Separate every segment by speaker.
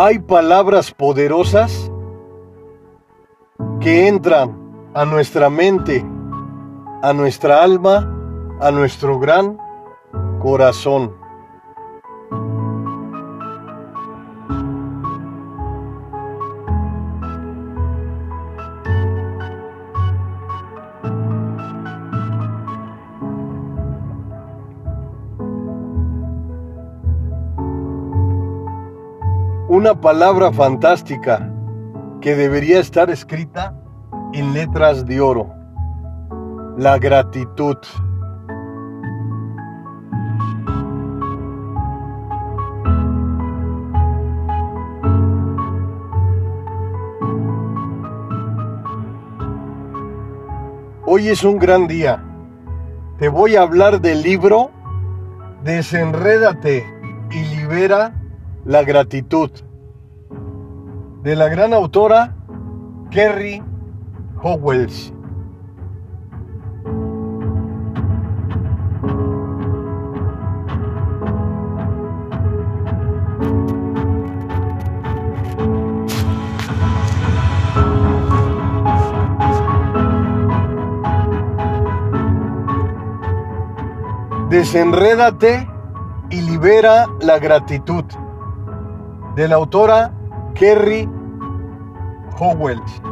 Speaker 1: Hay palabras poderosas que entran a nuestra mente, a nuestra alma, a nuestro gran corazón. Una palabra fantástica que debería estar escrita en letras de oro. La gratitud. Hoy es un gran día. Te voy a hablar del libro Desenrédate y libera la gratitud de la gran autora Kerry Howells. Desenrédate y libera la gratitud de la autora Kerry Howells.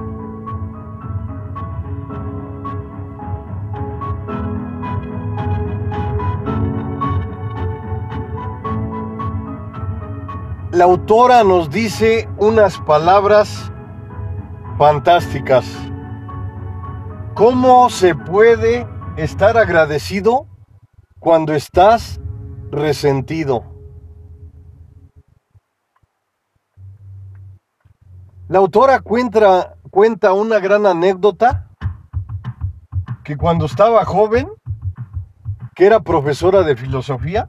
Speaker 1: La autora nos dice unas palabras fantásticas. ¿Cómo se puede estar agradecido cuando estás resentido? La autora cuenta, cuenta una gran anécdota que cuando estaba joven, que era profesora de filosofía,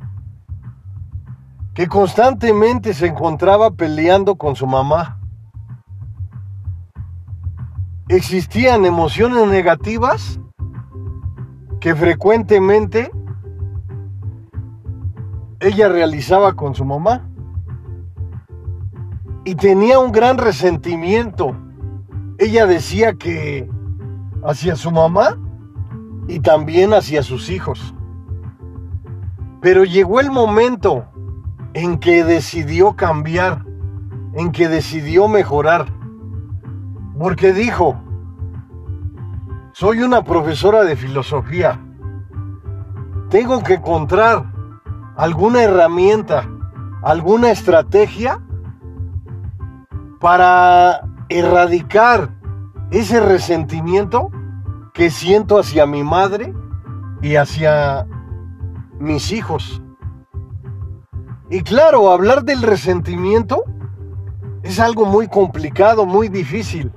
Speaker 1: que constantemente se encontraba peleando con su mamá. Existían emociones negativas que frecuentemente ella realizaba con su mamá y tenía un gran resentimiento. Ella decía que hacia su mamá y también hacia sus hijos. Pero llegó el momento en que decidió cambiar, en que decidió mejorar, porque dijo, soy una profesora de filosofía, tengo que encontrar alguna herramienta, alguna estrategia para erradicar ese resentimiento que siento hacia mi madre y hacia mis hijos. Y claro, hablar del resentimiento es algo muy complicado, muy difícil,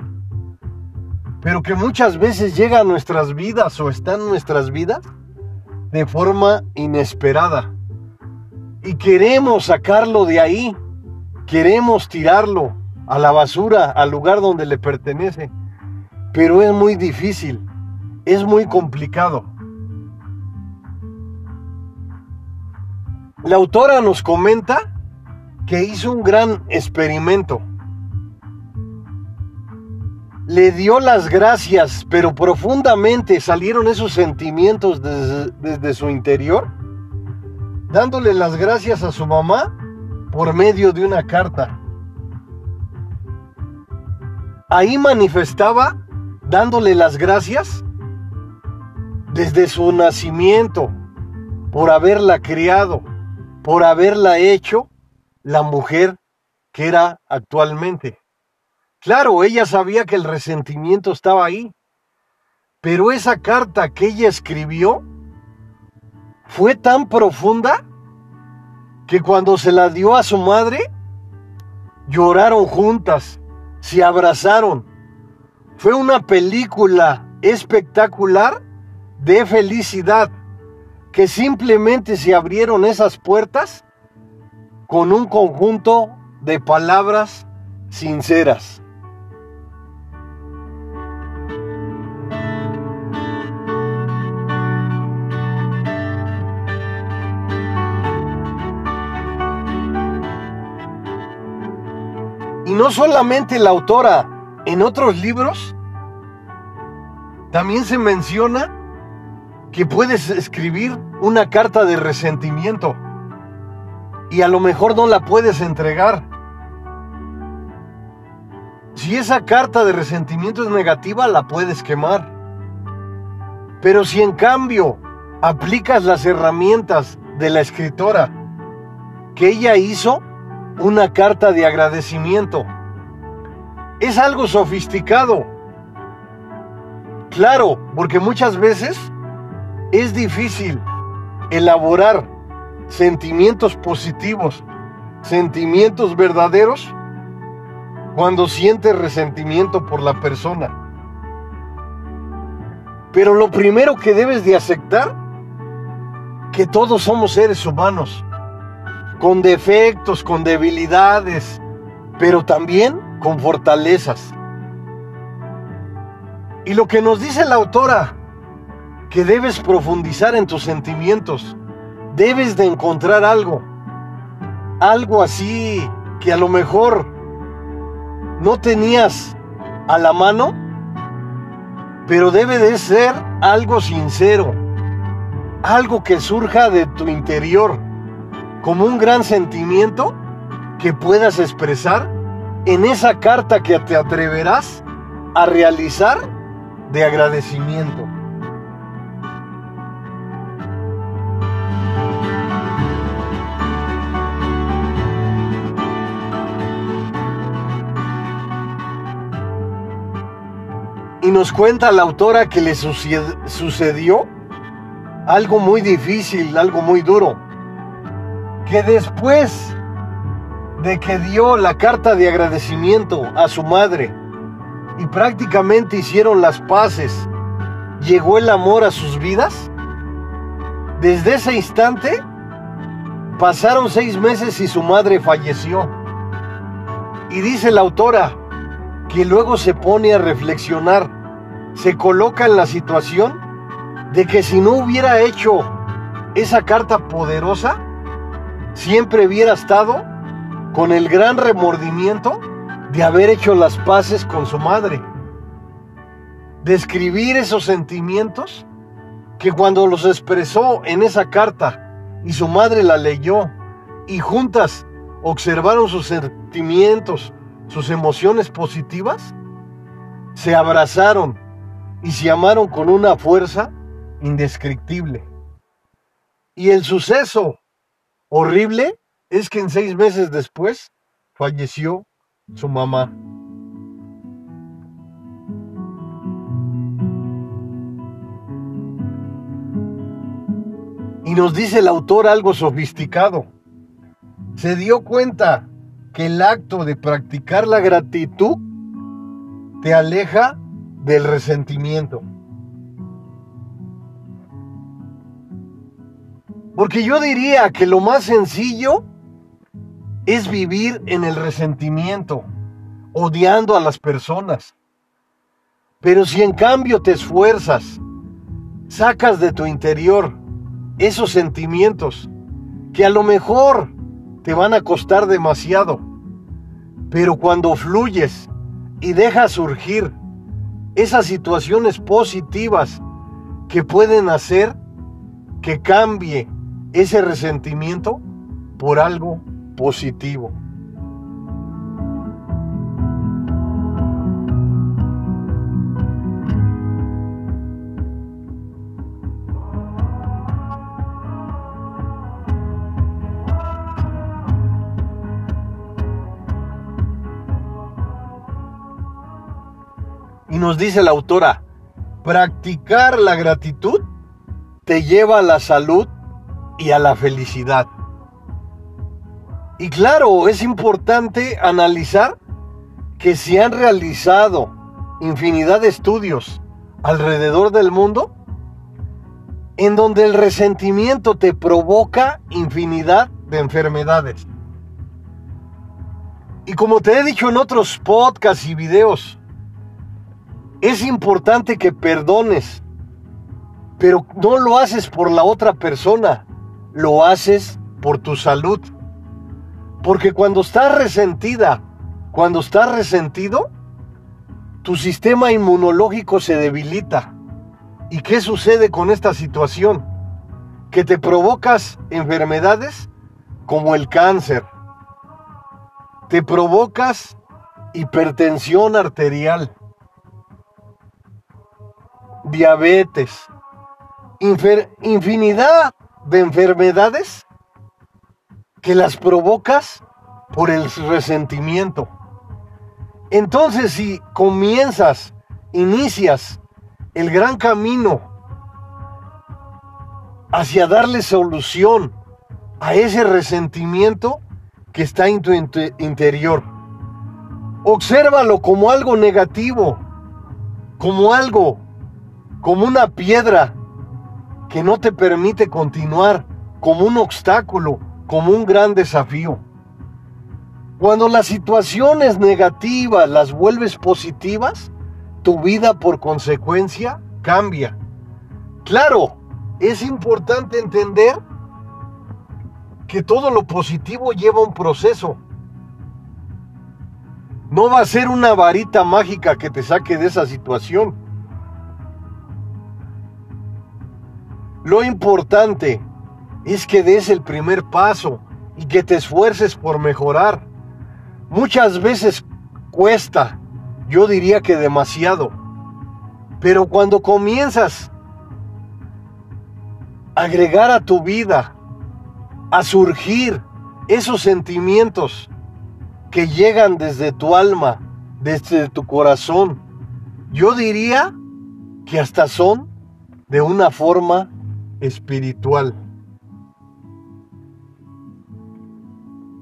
Speaker 1: pero que muchas veces llega a nuestras vidas o está en nuestras vidas de forma inesperada. Y queremos sacarlo de ahí, queremos tirarlo, a la basura, al lugar donde le pertenece. Pero es muy difícil, es muy complicado. La autora nos comenta que hizo un gran experimento. Le dio las gracias, pero profundamente salieron esos sentimientos desde, desde su interior, dándole las gracias a su mamá por medio de una carta ahí manifestaba dándole las gracias desde su nacimiento por haberla criado, por haberla hecho la mujer que era actualmente. Claro, ella sabía que el resentimiento estaba ahí, pero esa carta que ella escribió fue tan profunda que cuando se la dio a su madre, lloraron juntas se abrazaron. Fue una película espectacular de felicidad que simplemente se abrieron esas puertas con un conjunto de palabras sinceras. No solamente la autora, en otros libros también se menciona que puedes escribir una carta de resentimiento y a lo mejor no la puedes entregar. Si esa carta de resentimiento es negativa, la puedes quemar. Pero si en cambio aplicas las herramientas de la escritora que ella hizo, una carta de agradecimiento, es algo sofisticado. Claro, porque muchas veces es difícil elaborar sentimientos positivos, sentimientos verdaderos, cuando sientes resentimiento por la persona. Pero lo primero que debes de aceptar, que todos somos seres humanos, con defectos, con debilidades, pero también con fortalezas. Y lo que nos dice la autora, que debes profundizar en tus sentimientos, debes de encontrar algo, algo así que a lo mejor no tenías a la mano, pero debe de ser algo sincero, algo que surja de tu interior, como un gran sentimiento que puedas expresar en esa carta que te atreverás a realizar de agradecimiento. Y nos cuenta la autora que le sucedió algo muy difícil, algo muy duro. Que después de que dio la carta de agradecimiento a su madre y prácticamente hicieron las paces, llegó el amor a sus vidas, desde ese instante pasaron seis meses y su madre falleció. Y dice la autora que luego se pone a reflexionar, se coloca en la situación de que si no hubiera hecho esa carta poderosa, siempre hubiera estado con el gran remordimiento de haber hecho las paces con su madre. Describir esos sentimientos que cuando los expresó en esa carta y su madre la leyó y juntas observaron sus sentimientos, sus emociones positivas, se abrazaron y se amaron con una fuerza indescriptible. Y el suceso horrible es que en seis meses después falleció su mamá. Y nos dice el autor algo sofisticado. Se dio cuenta que el acto de practicar la gratitud te aleja del resentimiento. Porque yo diría que lo más sencillo es vivir en el resentimiento, odiando a las personas. Pero si en cambio te esfuerzas, sacas de tu interior esos sentimientos que a lo mejor te van a costar demasiado, pero cuando fluyes y dejas surgir esas situaciones positivas que pueden hacer que cambie ese resentimiento por algo positivo. Y nos dice la autora, practicar la gratitud te lleva a la salud y a la felicidad. Y claro, es importante analizar que se han realizado infinidad de estudios alrededor del mundo en donde el resentimiento te provoca infinidad de enfermedades. Y como te he dicho en otros podcasts y videos, es importante que perdones, pero no lo haces por la otra persona, lo haces por tu salud. Porque cuando estás resentida cuando estás resentido, tu sistema inmunológico se debilita. ¿Y qué sucede con esta situación? Que te provocas enfermedades como el cáncer. Te provocas hipertensión arterial, diabetes, infinidad de enfermedades que las provocas por el resentimiento. Entonces, si comienzas, inicias el gran camino hacia darle solución a ese resentimiento que está en tu interior, obsérvalo como algo negativo, como algo, como una piedra que no te permite continuar, como un obstáculo, como un gran desafío. Cuando las situaciones negativas las vuelves positivas, tu vida por consecuencia cambia. Claro, es importante entender que todo lo positivo lleva un proceso. No va a ser una varita mágica que te saque de esa situación. Lo importante es que des el primer paso y que te esfuerces por mejorar. Muchas veces cuesta, yo diría que demasiado. Pero cuando comienzas a agregar a tu vida, a surgir esos sentimientos que llegan desde tu alma, desde tu corazón, yo diría que hasta son de una forma espiritual.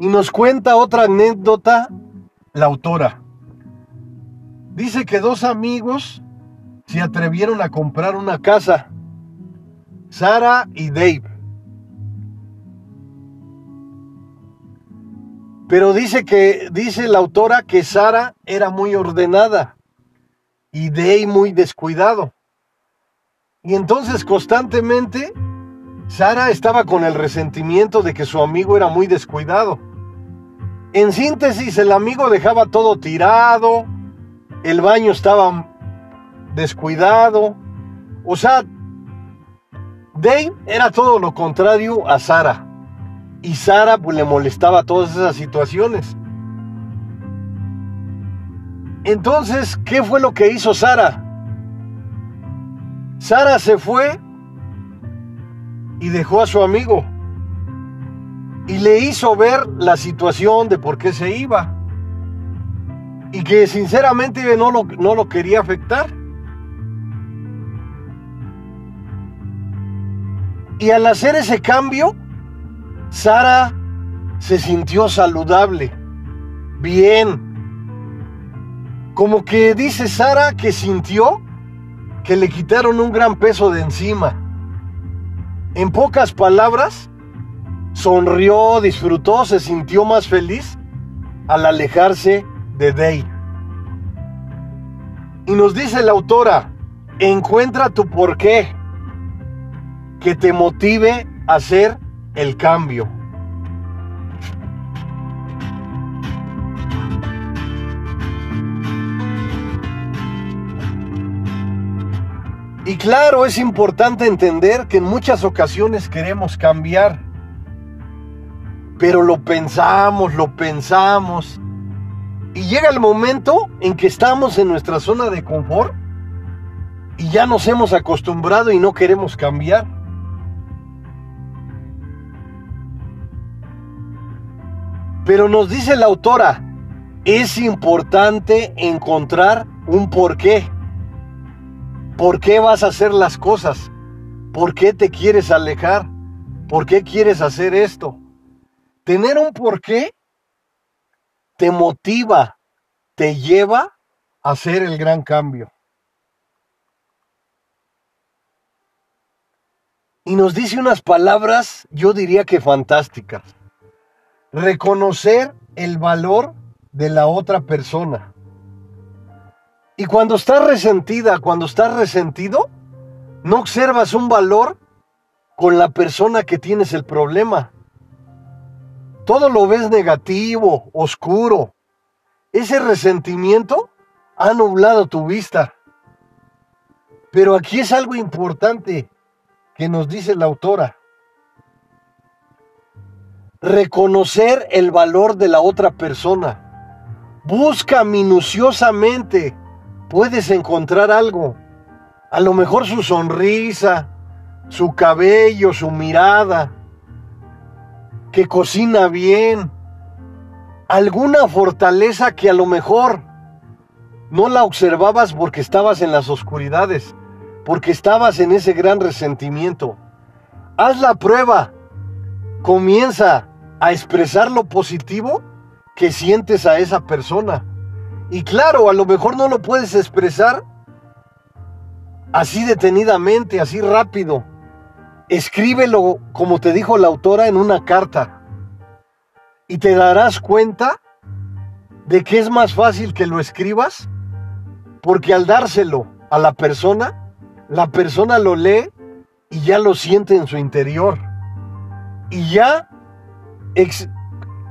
Speaker 1: Y nos cuenta otra anécdota la autora. Dice que dos amigos se atrevieron a comprar una casa, Sara y Dave. Pero dice que dice la autora que Sara era muy ordenada y Dave muy descuidado. Y entonces constantemente Sara estaba con el resentimiento de que su amigo era muy descuidado. En síntesis, el amigo dejaba todo tirado, el baño estaba descuidado. O sea, Dave era todo lo contrario a Sara. Y Sara pues, le molestaba todas esas situaciones. Entonces, ¿qué fue lo que hizo Sara? Sara se fue y dejó a su amigo y le hizo ver la situación de por qué se iba y que sinceramente no lo, no lo quería afectar. Y al hacer ese cambio, Sara se sintió saludable, bien. Como que dice Sara que sintió que le quitaron un gran peso de encima. En pocas palabras, sonrió, disfrutó, se sintió más feliz al alejarse de Day. Y nos dice la autora, encuentra tu porqué que te motive a hacer el cambio. Y claro, es importante entender que en muchas ocasiones queremos cambiar, pero lo pensamos, lo pensamos, y llega el momento en que estamos en nuestra zona de confort y ya nos hemos acostumbrado y no queremos cambiar. Pero nos dice la autora, es importante encontrar un porqué. ¿Por qué vas a hacer las cosas? ¿Por qué te quieres alejar? ¿Por qué quieres hacer esto? Tener un porqué te motiva, te lleva a hacer el gran cambio. Y nos dice unas palabras, yo diría que fantásticas reconocer el valor de la otra persona. Y cuando estás resentida, cuando estás resentido, no observas un valor con la persona que tienes el problema. Todo lo ves negativo, oscuro. ese resentimiento ha nublado tu vista. Pero aquí es algo importante que nos dice la autora. Reconocer el valor de la otra persona. Busca minuciosamente. Puedes encontrar algo. A lo mejor su sonrisa, su cabello, su mirada, que cocina bien, alguna fortaleza que a lo mejor no la observabas porque estabas en las oscuridades, porque estabas en ese gran resentimiento. Haz la prueba, comienza a expresar lo positivo que sientes a esa persona. Y claro, a lo mejor no lo puedes expresar así detenidamente, así rápido. Escríbelo, como te dijo la autora, en una carta. Y te darás cuenta de que es más fácil que lo escribas, porque al dárselo a la persona, la persona lo lee y ya lo siente en su interior. Y ya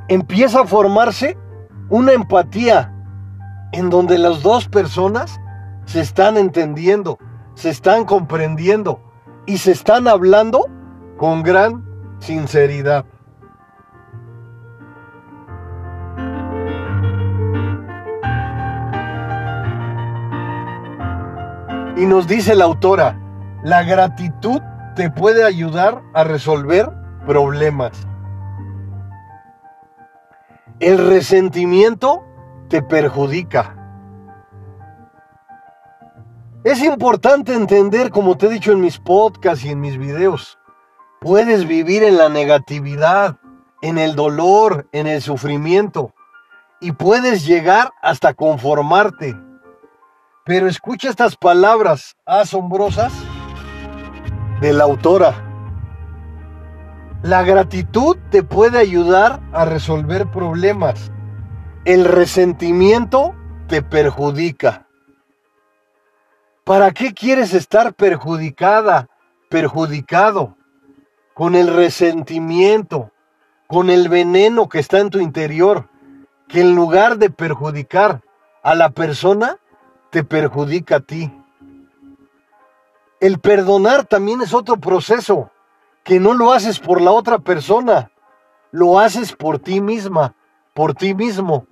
Speaker 1: empieza a formarse una empatía en donde las dos personas se están entendiendo, se están comprendiendo y se están hablando con gran sinceridad. Y nos dice la autora, la gratitud te puede ayudar a resolver problemas. El resentimiento te perjudica. Es importante entender, como te he dicho en mis podcasts y en mis videos, puedes vivir en la negatividad, en el dolor, en el sufrimiento, y puedes llegar hasta conformarte. Pero escucha estas palabras asombrosas de la autora. La gratitud te puede ayudar a resolver problemas. El resentimiento te perjudica. ¿Para qué quieres estar perjudicada, perjudicado? Con el resentimiento, con el veneno que está en tu interior, que en lugar de perjudicar a la persona, te perjudica a ti. El perdonar también es otro proceso, que no lo haces por la otra persona, lo haces por ti misma, por ti mismo,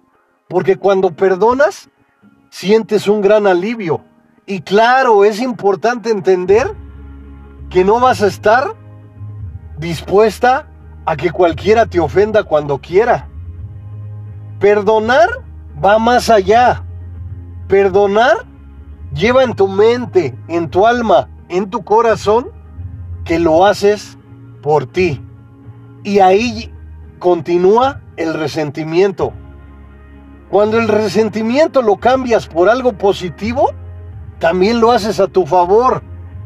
Speaker 1: porque cuando perdonas, sientes un gran alivio y claro, es importante entender que no vas a estar dispuesta a que cualquiera te ofenda cuando quiera. Perdonar va más allá. Perdonar lleva en tu mente, en tu alma, en tu corazón, que lo haces por ti. Y ahí continúa el resentimiento. Cuando el resentimiento lo cambias por algo positivo, también lo haces a tu favor,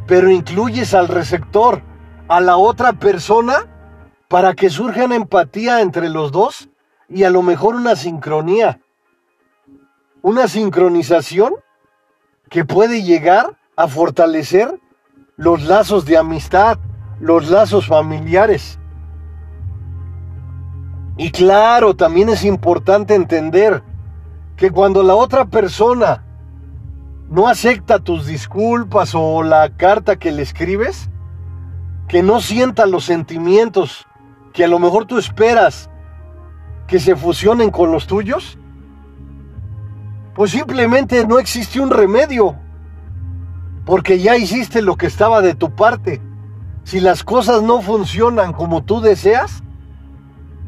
Speaker 1: pero incluyes al receptor, a la otra persona, para que surja una empatía entre los dos y a lo mejor una sincronía, una sincronización que puede llegar a fortalecer los lazos de amistad, los lazos familiares. Y claro, también es importante entender que cuando la otra persona no acepta tus disculpas o la carta que le escribes, que no sienta los sentimientos que a lo mejor tú esperas que se fusionen con los tuyos, pues simplemente no existe un remedio, porque ya hiciste lo que estaba de tu parte. Si las cosas no funcionan como tú deseas,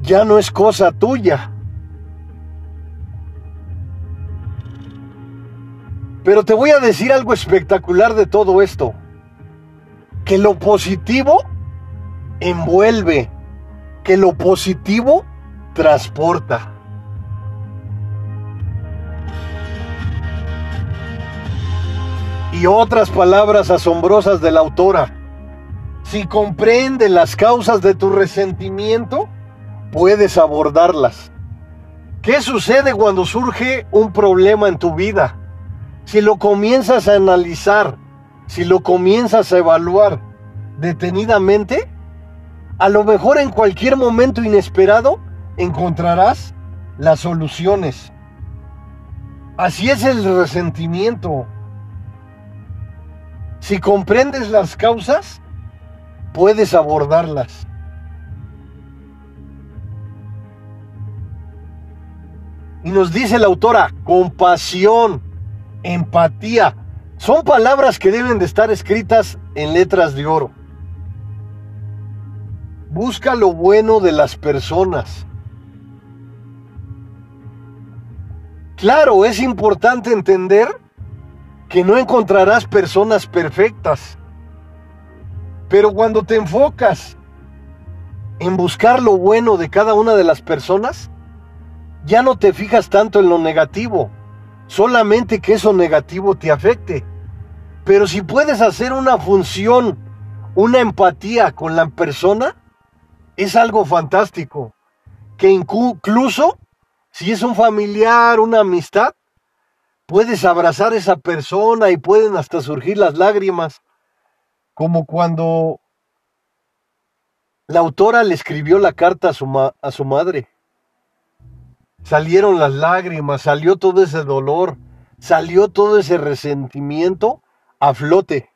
Speaker 1: ya no es cosa tuya. Pero te voy a decir algo espectacular de todo esto. Que lo positivo envuelve, que lo positivo transporta. Y otras palabras asombrosas de la autora. Si comprende las causas de tu resentimiento, puedes abordarlas. ¿Qué sucede cuando surge un problema en tu vida? Si lo comienzas a analizar, si lo comienzas a evaluar detenidamente, a lo mejor en cualquier momento inesperado encontrarás las soluciones. Así es el resentimiento. Si comprendes las causas, puedes abordarlas. Y nos dice la autora, compasión, empatía, son palabras que deben de estar escritas en letras de oro. Busca lo bueno de las personas. Claro, es importante entender que no encontrarás personas perfectas. Pero cuando te enfocas en buscar lo bueno de cada una de las personas, ya no te fijas tanto en lo negativo, solamente que eso negativo te afecte. Pero si puedes hacer una función, una empatía con la persona, es algo fantástico. Que incluso si es un familiar, una amistad, puedes abrazar a esa persona y pueden hasta surgir las lágrimas, como cuando la autora le escribió la carta a su, a su madre. Salieron las lágrimas, salió todo ese dolor, salió todo ese resentimiento a flote.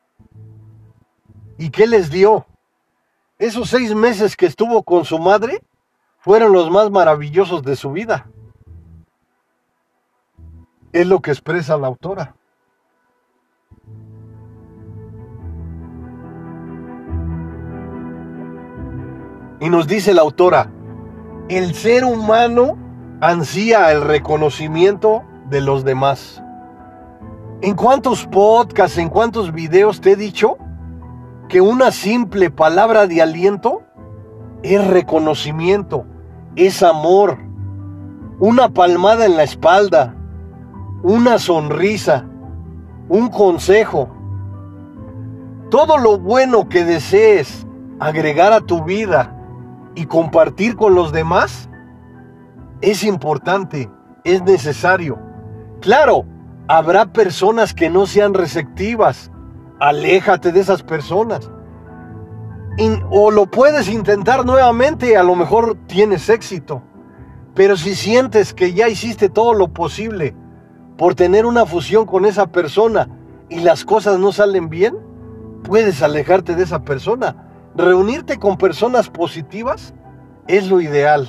Speaker 1: ¿Y qué les dio? Esos seis meses que estuvo con su madre fueron los más maravillosos de su vida. Es lo que expresa la autora. Y nos dice la autora, el ser humano ansía el reconocimiento de los demás. ¿En cuántos podcasts, en cuántos videos te he dicho que una simple palabra de aliento es reconocimiento, es amor, una palmada en la espalda, una sonrisa, un consejo? Todo lo bueno que desees agregar a tu vida y compartir con los demás es importante, es necesario. Claro, Habrá personas que no sean receptivas. Aléjate de esas personas. o lo puedes intentar nuevamente, a lo mejor tienes éxito. Pero si sientes que ya hiciste todo lo posible por tener una fusión con esa persona y las cosas no salen bien, puedes alejarte de esa persona. Reunirte con personas positivas es lo ideal.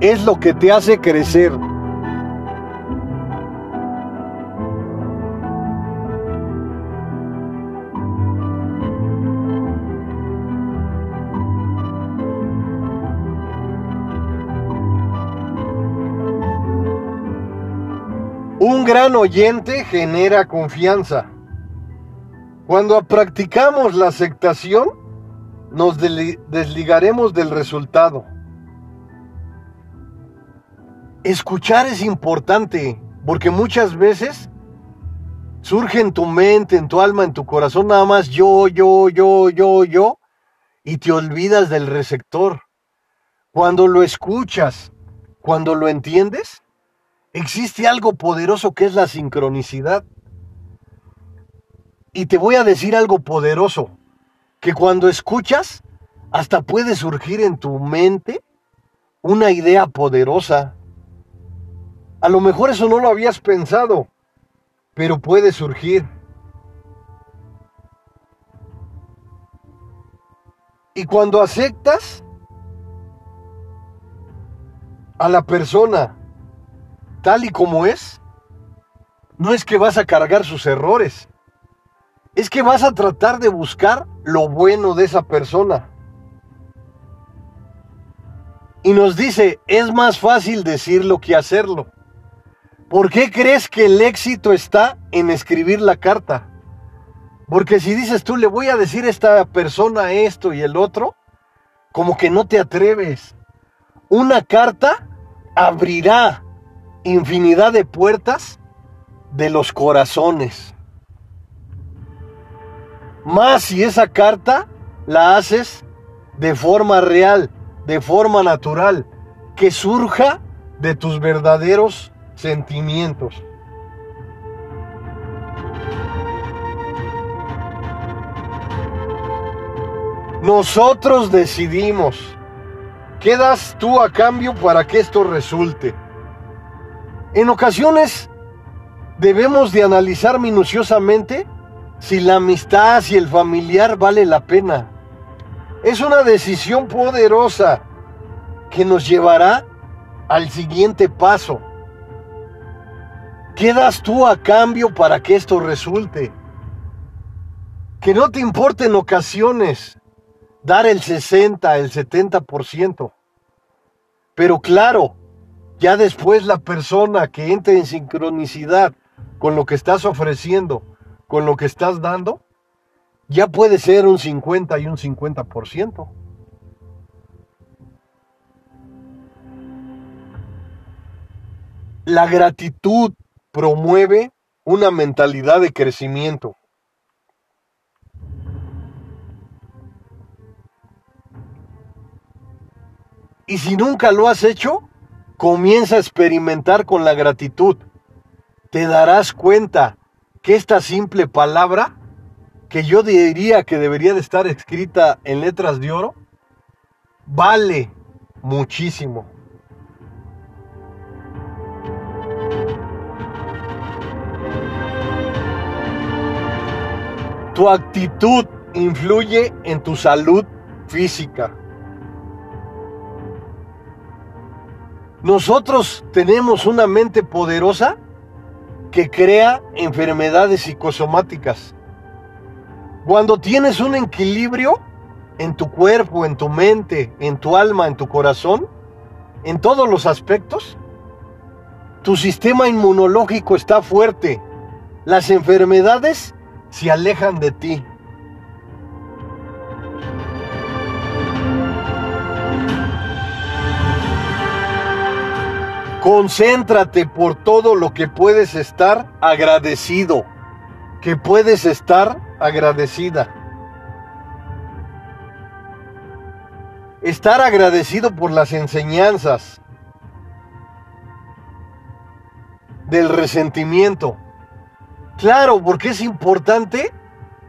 Speaker 1: Es lo que te hace crecer. Un gran oyente genera confianza. Cuando practicamos la aceptación, nos desligaremos del resultado. Escuchar es importante porque muchas veces surge en tu mente, en tu alma, en tu corazón nada más yo, yo, yo, yo, yo, y te olvidas del receptor. Cuando lo escuchas, cuando lo entiendes, existe algo poderoso que es la sincronicidad. Y te voy a decir algo poderoso, que cuando escuchas, hasta puede surgir en tu mente una idea poderosa. A lo mejor eso no lo habías pensado, pero puede surgir. Y cuando aceptas a la persona tal y como es, no es que vas a cargar sus errores, es que vas a tratar de buscar lo bueno de esa persona. Y nos dice, es más fácil decirlo que hacerlo. ¿Por qué crees que el éxito está en escribir la carta? Porque si dices tú, le voy a decir a esta persona esto y el otro, como que no te atreves. Una carta abrirá infinidad de puertas de los corazones. Más si esa carta la haces de forma real, de forma natural, que surja de tus verdaderos sentimientos. Nosotros decidimos. ¿Qué das tú a cambio para que esto resulte? En ocasiones debemos de analizar minuciosamente si la amistad, si el familiar vale la pena. Es una decisión poderosa que nos llevará al siguiente paso. ¿Qué das tú a cambio para que esto resulte? Que no te importe en ocasiones dar el 60, el 70%. Pero claro, ya después la persona que entre en sincronicidad con lo que estás ofreciendo, con lo que estás dando, ya puede ser un 50 y un 50%. La gratitud promueve una mentalidad de crecimiento. Y si nunca lo has hecho, comienza a experimentar con la gratitud. Te darás cuenta que esta simple palabra, que yo diría que debería de estar escrita en letras de oro, vale muchísimo. Tu actitud influye en tu salud física. Nosotros tenemos una mente poderosa que crea enfermedades psicosomáticas. Cuando tienes un equilibrio en tu cuerpo, en tu mente, en tu alma, en tu corazón, en todos los aspectos, tu sistema inmunológico está fuerte. Las enfermedades se alejan de ti. Concéntrate por todo lo que puedes estar agradecido, que puedes estar agradecida. Estar agradecido por las enseñanzas del resentimiento. Claro, porque es importante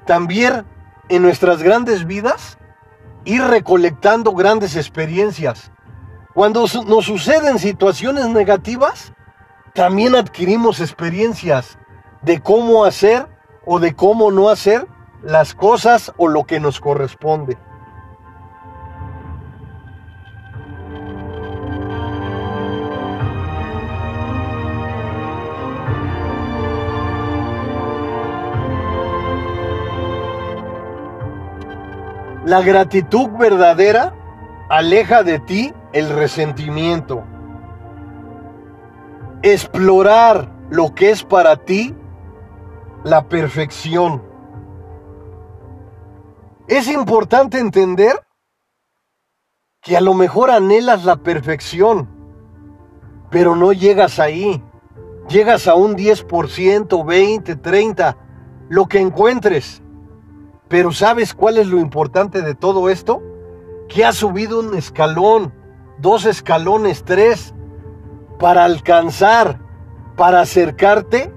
Speaker 1: también en nuestras grandes vidas ir recolectando grandes experiencias. Cuando nos suceden situaciones negativas, también adquirimos experiencias de cómo hacer o de cómo no hacer las cosas o lo que nos corresponde. La gratitud verdadera aleja de ti el resentimiento. Explorar lo que es para ti la perfección. Es importante entender que a lo mejor anhelas la perfección, pero no llegas ahí. Llegas a un 10%, 20, 30, lo que encuentres. Pero ¿sabes cuál es lo importante de todo esto? Que has subido un escalón, dos escalones, tres, para alcanzar, para acercarte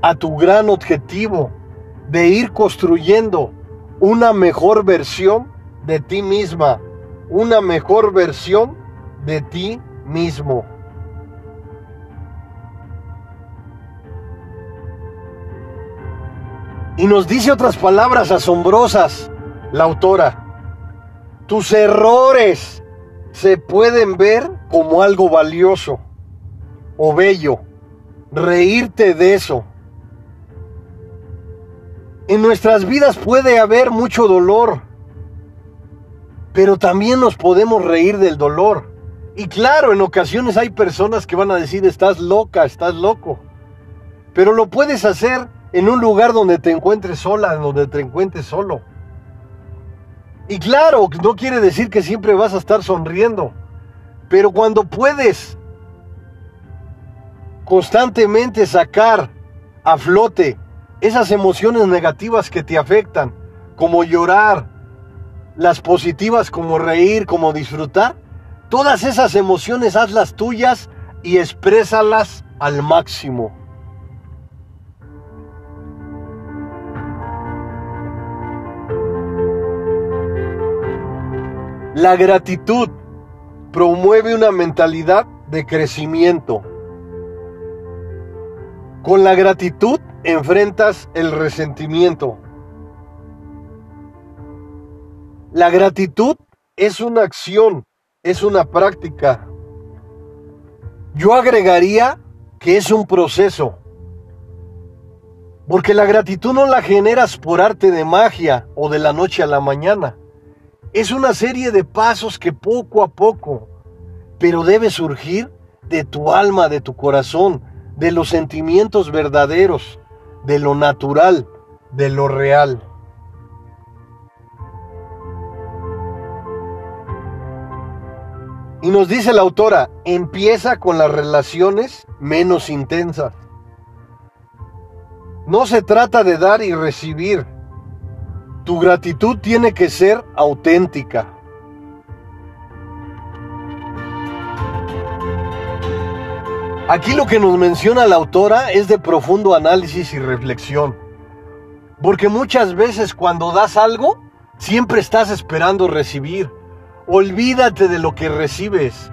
Speaker 1: a tu gran objetivo de ir construyendo una mejor versión de ti misma, una mejor versión de ti mismo. Y nos dice otras palabras asombrosas la autora. Tus errores se pueden ver como algo valioso o bello. Reírte de eso. En nuestras vidas puede haber mucho dolor, pero también nos podemos reír del dolor. Y claro, en ocasiones hay personas que van a decir, estás loca, estás loco. Pero lo puedes hacer en un lugar donde te encuentres sola, donde te encuentres solo. Y claro, no quiere decir que siempre vas a estar sonriendo, pero cuando puedes constantemente sacar a flote esas emociones negativas que te afectan, como llorar, las positivas como reír, como disfrutar, todas esas emociones hazlas tuyas y exprésalas al máximo. La gratitud promueve una mentalidad de crecimiento. Con la gratitud enfrentas el resentimiento. La gratitud es una acción, es una práctica. Yo agregaría que es un proceso. Porque la gratitud no la generas por arte de magia o de la noche a la mañana. Es una serie de pasos que poco a poco, pero debe surgir de tu alma, de tu corazón, de los sentimientos verdaderos, de lo natural, de lo real. Y nos dice la autora, empieza con las relaciones menos intensas. No se trata de dar y recibir. Tu gratitud tiene que ser auténtica. Aquí lo que nos menciona la autora es de profundo análisis y reflexión. Porque muchas veces cuando das algo, siempre estás esperando recibir. Olvídate de lo que recibes.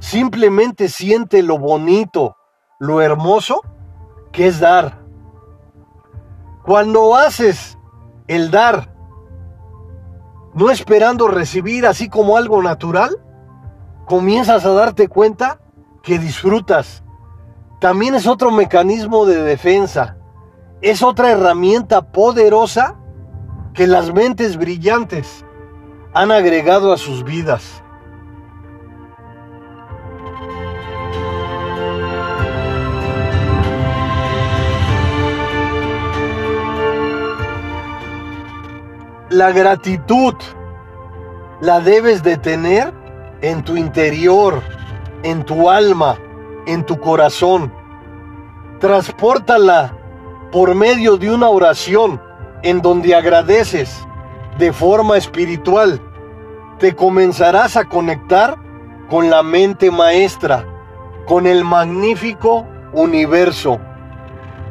Speaker 1: Simplemente siente lo bonito, lo hermoso que es dar. Cuando haces el dar, no esperando recibir así como algo natural, comienzas a darte cuenta que disfrutas. También es otro mecanismo de defensa. Es otra herramienta poderosa que las mentes brillantes han agregado a sus vidas. La gratitud la debes de tener en tu interior, en tu alma, en tu corazón. Transpórtala por medio de una oración en donde agradeces de forma espiritual. Te comenzarás a conectar con la mente maestra, con el magnífico universo.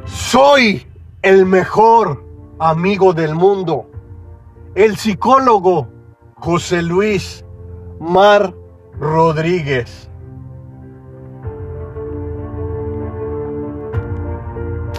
Speaker 1: Soy el mejor amigo del mundo el psicólogo José Luis Mar Rodríguez.